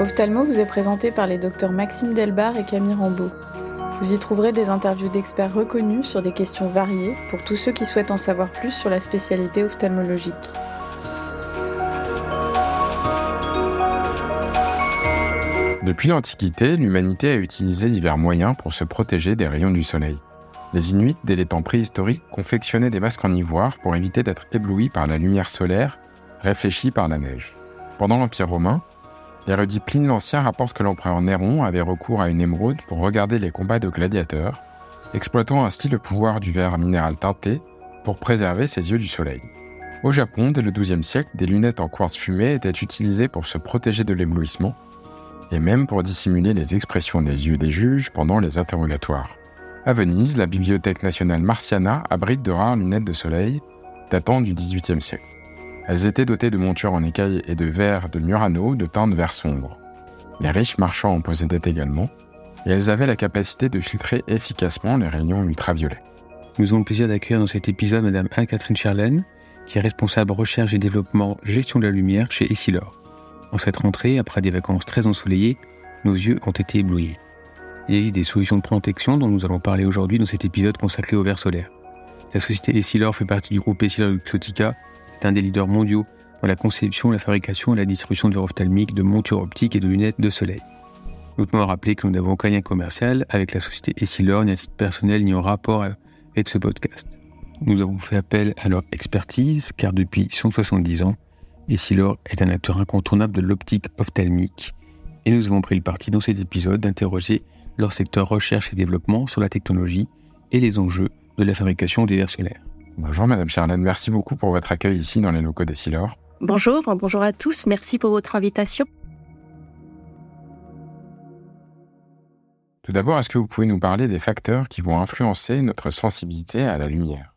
Ophthalmo vous est présenté par les docteurs Maxime Delbar et Camille Rambeau. Vous y trouverez des interviews d'experts reconnus sur des questions variées pour tous ceux qui souhaitent en savoir plus sur la spécialité ophtalmologique. Depuis l'Antiquité, l'humanité a utilisé divers moyens pour se protéger des rayons du soleil. Les Inuits, dès les temps préhistoriques, confectionnaient des masques en ivoire pour éviter d'être éblouis par la lumière solaire, réfléchie par la neige. Pendant l'Empire romain, l'érudit Pline l'Ancien rapporte que l'empereur Néron avait recours à une émeraude pour regarder les combats de gladiateurs, exploitant ainsi le pouvoir du verre minéral teinté pour préserver ses yeux du soleil. Au Japon, dès le XIIe siècle, des lunettes en quartz fumé étaient utilisées pour se protéger de l'éblouissement, et même pour dissimuler les expressions des yeux des juges pendant les interrogatoires. À Venise, la Bibliothèque nationale Marciana abrite de rares lunettes de soleil datant du XVIIIe siècle. Elles étaient dotées de montures en écaille et de verres de Murano de teinte vert sombre. Les riches marchands en possédaient également, et elles avaient la capacité de filtrer efficacement les rayons ultraviolets. Nous avons le plaisir d'accueillir dans cet épisode Madame Anne-Catherine Charlène, qui est responsable recherche et développement gestion de la lumière chez Essilor. En cette rentrée, après des vacances très ensoleillées, nos yeux ont été éblouis. Il existe des solutions de protection dont nous allons parler aujourd'hui dans cet épisode consacré au verre solaire. La société Essilor fait partie du groupe Essilor Luxottica. Un des leaders mondiaux dans la conception, la fabrication et la distribution de verres ophtalmiques, de montures optiques et de lunettes de soleil. Notons à rappeler que nous n'avons aucun lien commercial avec la société Essilor, ni à titre personnel, ni en rapport avec ce podcast. Nous avons fait appel à leur expertise, car depuis 170 ans, Essilor est un acteur incontournable de l'optique ophtalmique, et nous avons pris le parti dans cet épisode d'interroger leur secteur recherche et développement sur la technologie et les enjeux de la fabrication des verres solaires. Bonjour Madame Charlène, merci beaucoup pour votre accueil ici dans les locaux d'Essilor. Bonjour, bonjour à tous, merci pour votre invitation. Tout d'abord, est-ce que vous pouvez nous parler des facteurs qui vont influencer notre sensibilité à la lumière?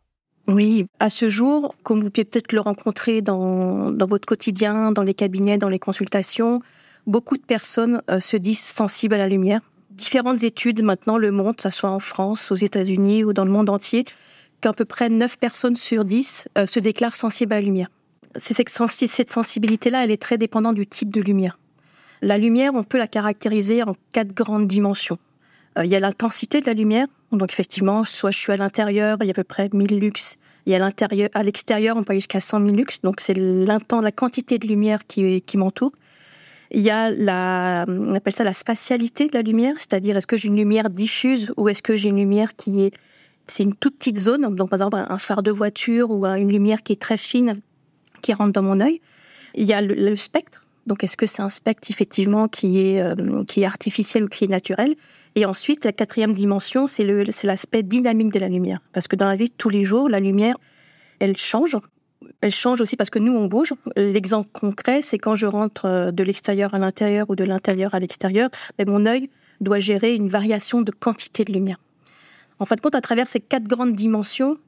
Oui, à ce jour, comme vous pouvez peut-être le rencontrer dans, dans, votre quotidien, dans les cabinets, dans les consultations, beaucoup de personnes euh, se disent sensibles à la lumière différentes études maintenant le montrent, que ce soit en France, aux États-Unis ou dans le monde entier, qu'à peu près 9 personnes sur 10 euh, se déclarent sensibles à la lumière. Cette sensibilité-là, elle est très dépendante du type de lumière. La lumière, on peut la caractériser en quatre grandes dimensions. Euh, il y a l'intensité de la lumière, donc effectivement, soit je suis à l'intérieur, il y a à peu près 1000 lux. Il y a l'intérieur, à l'extérieur, on peut aller jusqu'à 100 000 lux, donc c'est la quantité de lumière qui, m'entoure. Il y a on appelle ça la spatialité de la lumière, c'est-à-dire est-ce que j'ai une lumière diffuse ou est-ce que j'ai une lumière qui est, c'est une toute petite zone, donc par exemple un phare de voiture ou une lumière qui est très fine qui rentre dans mon œil. Il y a le, spectre, donc est-ce que c'est un spectre effectivement qui est, euh, qui est artificiel ou qui est naturel? Et ensuite, la quatrième dimension, c'est l'aspect dynamique de la lumière, parce que dans la vie de tous les jours, la lumière, elle change elle change aussi parce que nous, on bouge. L'exemple concret, c'est quand je rentre euh, de l'extérieur à l'intérieur ou de l'intérieur à l'extérieur, ben, mon œil doit gérer une variation de quantité de lumière. En fin de compte, à travers ces quatre grandes dimensions,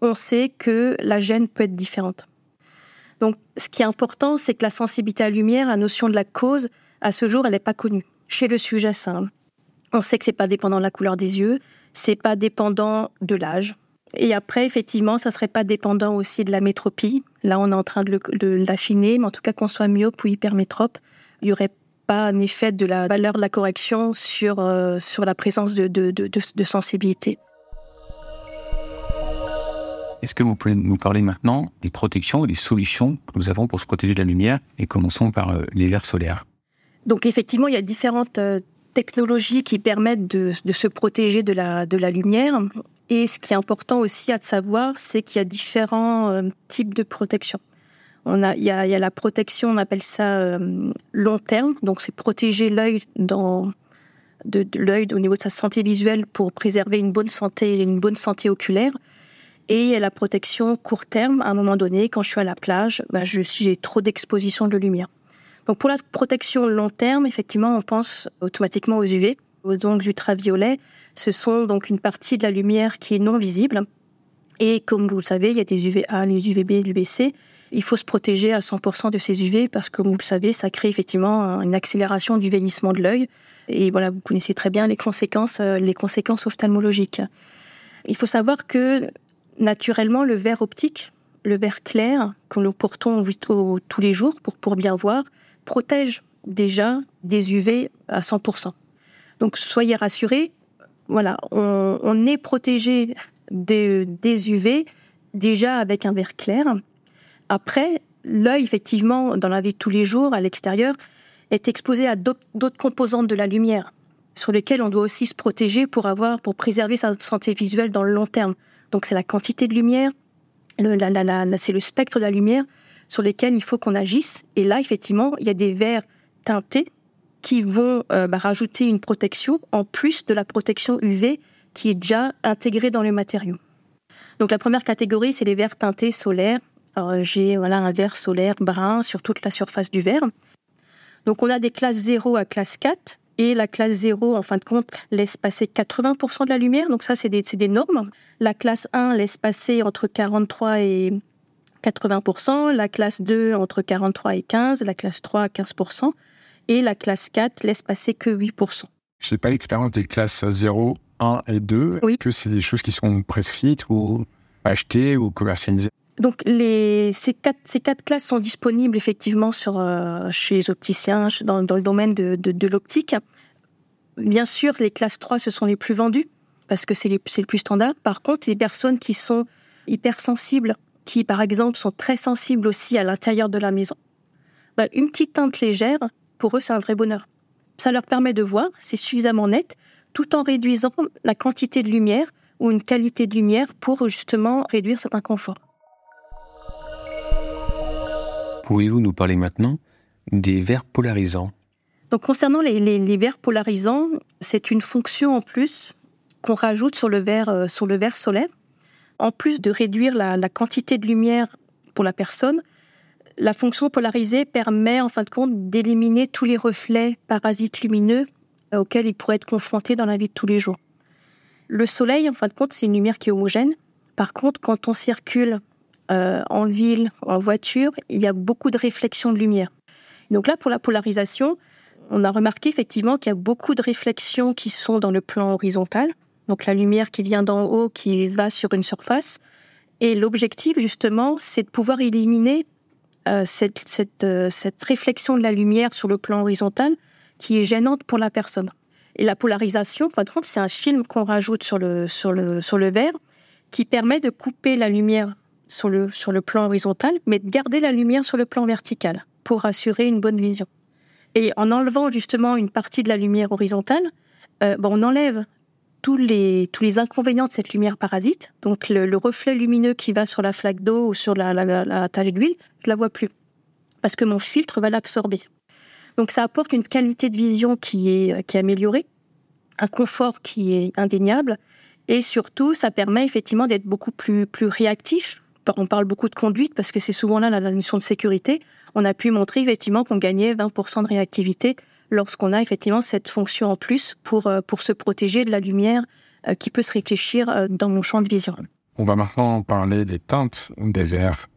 on sait que la gêne peut être différente. Donc, ce qui est important, c'est que la sensibilité à la lumière, la notion de la cause, à ce jour, elle n'est pas connue. Chez le sujet simple, on sait que c'est pas dépendant de la couleur des yeux, c'est pas dépendant de l'âge, et après, effectivement, ça serait pas dépendant aussi de la métropie. Là, on est en train de l'affiner, mais en tout cas, qu'on soit myope ou hypermétrope, il n'y aurait pas un effet de la valeur de la correction sur, euh, sur la présence de, de, de, de sensibilité. Est-ce que vous pouvez nous parler maintenant des protections et des solutions que nous avons pour se protéger de la lumière? Et commençons par euh, les verres solaires. Donc effectivement, il y a différentes euh, technologies qui permettent de, de, se protéger de la, de la lumière. Et ce qui est important aussi à savoir, c'est qu'il y a différents euh, types de protection. On a, il, y a, la protection, on appelle ça euh, long terme, donc c'est protéger l'œil dans de, l'œil au niveau de sa santé visuelle pour préserver une bonne santé une bonne santé oculaire. Et il y a la protection court terme, à un moment donné, quand je suis à la plage, ben je j'ai trop d'exposition de lumière. Donc pour la protection long terme, effectivement, on pense automatiquement aux UV, aux ongles ultraviolets, ce sont donc une partie de la lumière qui est non visible. Et comme vous le savez, il y a des UVA, les UVB, l'UVC. Il faut se protéger à 100% de ces UV parce que, comme vous le savez, ça crée effectivement une accélération du vieillissement de l'œil. Et voilà, vous connaissez très bien les conséquences, euh, les conséquences ophtalmologiques. Il faut savoir que, naturellement, le verre optique, le verre clair, que nous portons tous les jours pour, pour bien voir, protège déjà des UV à 100%. Donc soyez rassurés, voilà, on, est protégé des, UV déjà avec un verre clair. Après, l'œil, effectivement, dans la vie de tous les jours, à l'extérieur, est exposé à d'autres composantes de la lumière sur lesquelles on doit aussi se protéger pour avoir, pour préserver sa santé visuelle dans le long terme. Donc c'est la quantité de lumière, c'est le spectre de la lumière sur lesquels il faut qu'on agisse. Et là, effectivement, il y a des verres teintés qui vont euh, bah, rajouter une protection en plus de la protection UV qui est déjà intégrée dans les matériaux. Donc la première catégorie, c'est les verres teintés solaires. J'ai voilà un verre solaire brun sur toute la surface du verre. Donc on a des classes 0 à classe 4 et la classe 0, en fin de compte, laisse passer 80% de la lumière. Donc ça, c'est des, des, normes. La classe 1 laisse passer entre 43 et 80%. La classe 2 entre 43 et 15. La classe 3 15%. Et la classe 4 laisse passer que 8%. Je n'ai pas l'expérience des classes 0, 1 et 2. Est-ce que c'est des choses qui sont prescrites ou achetées ou commercialisées donc les, ces, quatre, ces quatre classes sont disponibles effectivement sur, euh, chez les opticiens dans, dans le domaine de, de, de l'optique. Bien sûr, les classes 3, ce sont les plus vendues parce que c'est le plus standard. Par contre, les personnes qui sont hypersensibles, qui par exemple sont très sensibles aussi à l'intérieur de la maison, bah, une petite teinte légère, pour eux, c'est un vrai bonheur. Ça leur permet de voir, c'est suffisamment net, tout en réduisant la quantité de lumière ou une qualité de lumière pour justement réduire cet inconfort. Pouvez-vous nous parler maintenant des verres polarisants? Donc concernant les, verres polarisants, c'est une fonction en plus qu'on rajoute sur le verre, euh, sur le verre solaire. En plus de réduire la, quantité de lumière pour la personne, la fonction polarisée permet en fin de compte d'éliminer tous les reflets parasites lumineux auxquels il pourrait être confronté dans la vie de tous les jours. Le soleil, en fin de compte, c'est une lumière qui est homogène. Par contre, quand on circule euh, en ville, en voiture, il y a beaucoup de réflexions de lumière. Donc là, pour la polarisation, on a remarqué effectivement qu'il y a beaucoup de réflexions qui sont dans le plan horizontal. Donc la lumière qui vient d'en haut, qui va sur une surface. Et l'objectif, justement, c'est de pouvoir éliminer euh, euh, cette, réflexion de la lumière sur le plan horizontal qui est gênante pour la personne. Et la polarisation, par contre, c'est un film qu'on rajoute sur le, sur, le, sur le verre qui permet de couper la lumière sur le, sur le plan horizontal, mais de garder la lumière sur le plan vertical pour assurer une bonne vision. Et en enlevant justement une partie de la lumière horizontale, euh, bon, on enlève tous les, tous les inconvénients de cette lumière parasite. Donc le, reflet lumineux qui va sur la flaque d'eau ou sur la, la, la tache d'huile, je la vois plus. Parce que mon filtre va l'absorber. Donc ça apporte une qualité de vision qui est, qui est améliorée, un confort qui est indéniable, et surtout ça permet effectivement d'être beaucoup plus, plus réactif on parle beaucoup de conduite parce que c'est souvent là la notion de sécurité. On a pu montrer effectivement qu'on gagnait 20% de réactivité lorsqu'on a effectivement cette fonction en plus pour, euh, pour se protéger de la lumière euh, qui peut se réfléchir euh, dans mon champ de vision. On va maintenant parler des teintes des verres.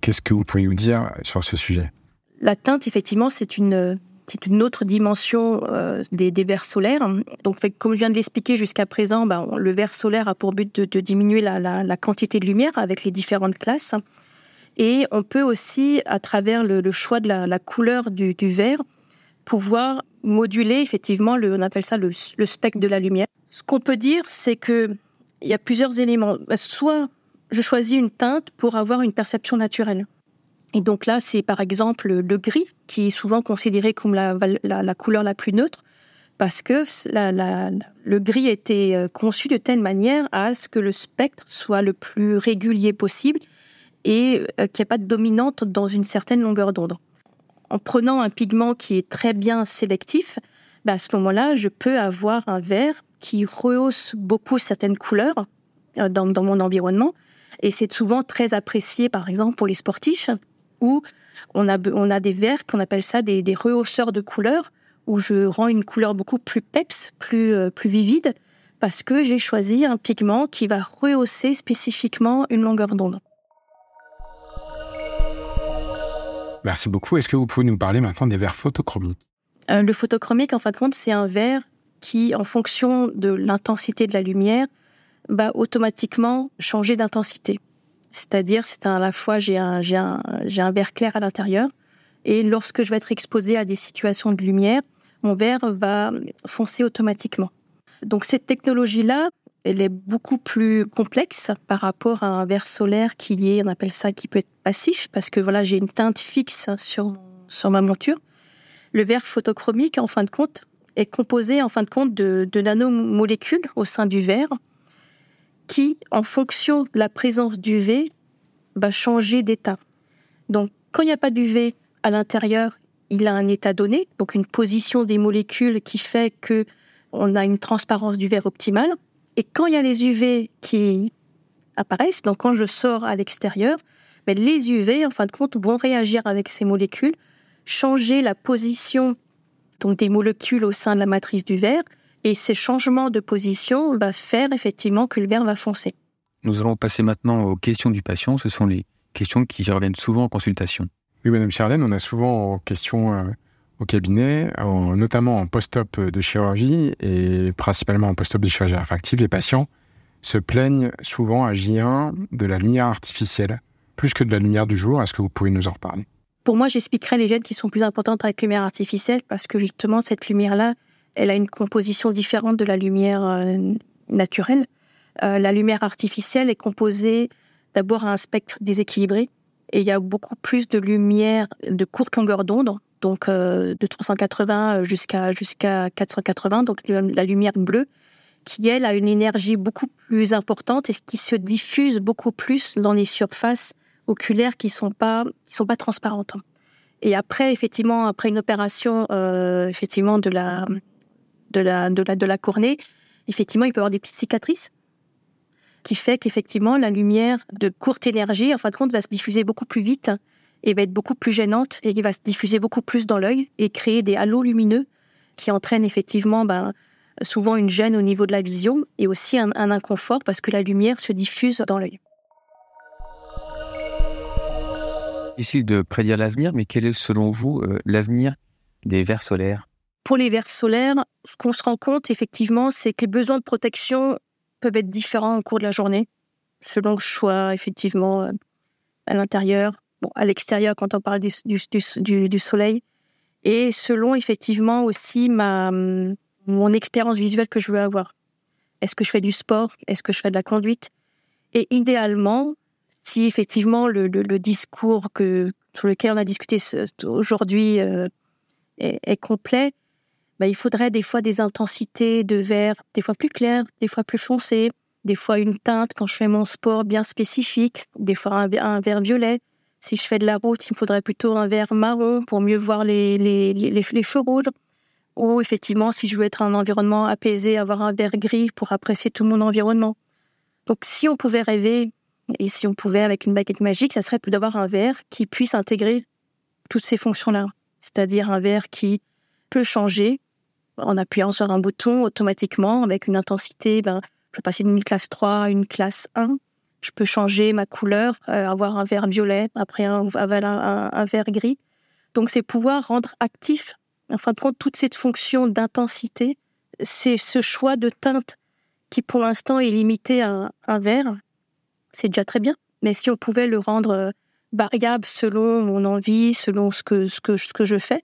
Qu'est-ce que vous pouvez nous dire sur ce sujet? La teinte, effectivement, c'est une, c'est une autre dimension euh, des, verres solaires. Donc, comme je viens de l'expliquer jusqu'à présent, bah, le verre solaire a pour but de, diminuer la, quantité de lumière avec les différentes classes. Et on peut aussi, à travers le, choix de la, couleur du, verre, pouvoir moduler effectivement, le, on appelle ça le, le spectre de la lumière. Ce qu'on peut dire, c'est que il y a plusieurs éléments. Soit je choisis une teinte pour avoir une perception naturelle. Et donc là, c'est par exemple le gris, qui est souvent considéré comme la, couleur la plus neutre, parce que le gris était euh, conçu de telle manière à ce que le spectre soit le plus régulier possible et euh, qu'il n'y ait pas de dominante dans une certaine longueur d'onde. En prenant un pigment qui est très bien sélectif, bah, à ce moment-là, je peux avoir un vert qui rehausse beaucoup certaines couleurs euh, dans mon environnement. Et c'est souvent très apprécié, par exemple, pour les sportifs, où on a, on a des verres qu'on appelle ça des, rehausseurs de couleurs, où je rends une couleur beaucoup plus peps, plus, euh, plus vivide, parce que j'ai choisi un pigment qui va rehausser spécifiquement une longueur d'onde. Merci beaucoup. Est-ce que vous pouvez nous parler maintenant des verres photochromiques? Euh, Le photochromique, en fin de compte, c'est un verre qui, en fonction de l'intensité de la lumière, va automatiquement changer d'intensité. C'est-à-dire, c'est à la fois, j'ai un, j'ai verre clair à l'intérieur Et lorsque je vais être exposée à des situations de lumière, mon verre va foncer automatiquement. Donc cette technologie-là, elle est beaucoup plus complexe par rapport à un verre solaire qui est, on appelle ça, qui peut être passif, parce que voilà, j'ai une teinte fixe sur, sur ma monture. Le verre photochromique, en fin de compte, est composé, en fin de compte, de, de nanomolécules au sein du verre qui, en fonction de la présence d'UV, va changer d'état. Donc, quand il n'y a pas d'UV à l'intérieur, il a un état donné, donc une position des molécules qui fait que on a une transparence du verre optimale. Et quand il y a les UV qui apparaissent, donc quand je sors à l'extérieur, ben les UV, en fin de compte, vont réagir avec ces molécules, changer la position donc des molécules au sein de la matrice du verre, et ces changements de position vont faire effectivement que le verre va foncer. Nous allons passer maintenant aux questions du patient. Ce sont les questions qui reviennent souvent en consultation. Oui, Madame Charlène, on a souvent en question euh, au cabinet, notamment en post-op de chirurgie et principalement en post-op de chirurgie réfractive, les patients se plaignent souvent à J1 de la lumière artificielle, plus que de la lumière du jour. Est-ce que vous pouvez nous en reparler? Pour moi, j'expliquerai les gènes qui sont plus importantes avec lumière artificielle parce que justement, cette lumière-là, elle a une composition différente de la lumière euh, naturelle. Euh, la lumière artificielle est composée d'abord à un spectre déséquilibré et il y a beaucoup plus de lumière de courte longueur d'onde donc euh, de 380 jusqu'à jusqu'à 480, donc la lumière bleue, qui elle a une énergie beaucoup plus importante et qui se diffuse beaucoup plus dans les surfaces oculaires qui sont sont pas transparentes. Et après, effectivement, après une opération, effectivement de la de la de la de la cornée, effectivement, il peut y avoir des petites cicatrices qui fait qu'effectivement la lumière de courte énergie, en fin de compte, va se diffuser beaucoup plus vite et va être beaucoup plus gênante et va se diffuser beaucoup plus dans l'œil et créer des halos lumineux qui entraînent effectivement ben, souvent une gêne au niveau de la vision et aussi un, inconfort parce que la lumière se diffuse dans l'œil. Difficile de prédire l'avenir, mais quel est selon vous euh, l'avenir des verres solaires? Pour les verres solaires, ce qu'on se rend compte effectivement, c'est que les besoins de protection peuvent être différents au cours de la journée, selon le choix effectivement euh, à l'intérieur, bon, à l'extérieur quand on parle du, du, du, soleil, et selon effectivement aussi ma, mon expérience visuelle que je veux avoir. Est-ce que je fais du sport? Est-ce que je fais de la conduite? Et idéalement, si effectivement le, le, discours que, sur lequel on a discuté aujourd'hui euh, est, est, complet, bah, il faudrait des fois des intensités de vert, des fois plus claires, des fois plus foncées, des fois une teinte quand je fais mon sport bien spécifique, des fois un, un vert violet, si je fais de la route, il me faudrait plutôt un vert marron pour mieux voir les, les, les, feux rouges. Ou effectivement, si je veux être un environnement apaisé, avoir un vert gris pour apprécier tout mon environnement. Donc si on pouvait rêver, et si on pouvait avec une baguette magique, ça serait d'avoir un verre qui puisse intégrer toutes ces fonctions-là. C'est-à-dire un verre qui peut changer en appuyant sur un bouton automatiquement avec une intensité, ben, je peux passer d'une classe 3 à une classe 1 je peux changer ma couleur, euh, avoir un vert violet, après un, un, vert gris. Donc, c'est pouvoir rendre actif, en fin de compte, toute cette fonction d'intensité. C'est ce choix de teinte qui, pour l'instant, est limité à un vert. C'est déjà très bien. Mais si on pouvait le rendre euh, variable selon mon envie, selon ce que, ce que, ce que je fais.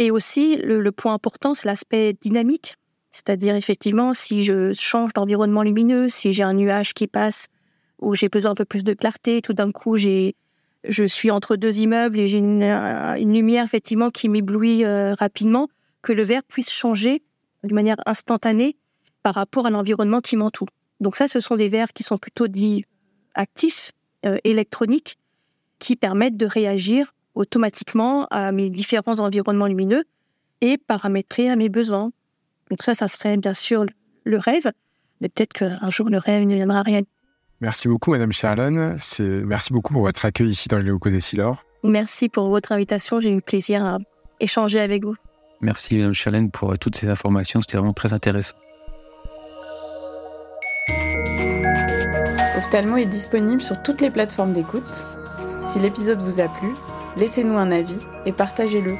Et aussi, le, point important, c'est l'aspect dynamique. C'est-à-dire, effectivement, si je change d'environnement lumineux, si j'ai un nuage qui passe où j'ai besoin un peu plus de clarté. Tout d'un coup, j'ai, je suis entre deux immeubles et j'ai une, euh, lumière effectivement qui m'éblouit euh, rapidement, que le verre puisse changer de manière instantanée par rapport à l'environnement qui m'entoure. Donc ça, ce sont des verres qui sont plutôt dits actifs, euh, électroniques, qui permettent de réagir automatiquement à mes différents environnements lumineux et paramétrer à mes besoins. Donc ça, ça serait bien sûr le rêve, mais peut-être qu'un jour le rêve ne viendra rien. Merci beaucoup, Madame Charlon. Merci beaucoup pour votre accueil ici dans les locaux des Silor. Merci pour votre invitation. J'ai eu plaisir à échanger avec vous. Merci, Madame Charlène, pour toutes ces informations. C'était vraiment très intéressant. Ophthalmo est disponible sur toutes les plateformes d'écoute. Si l'épisode vous a plu, laissez-nous un avis et partagez-le.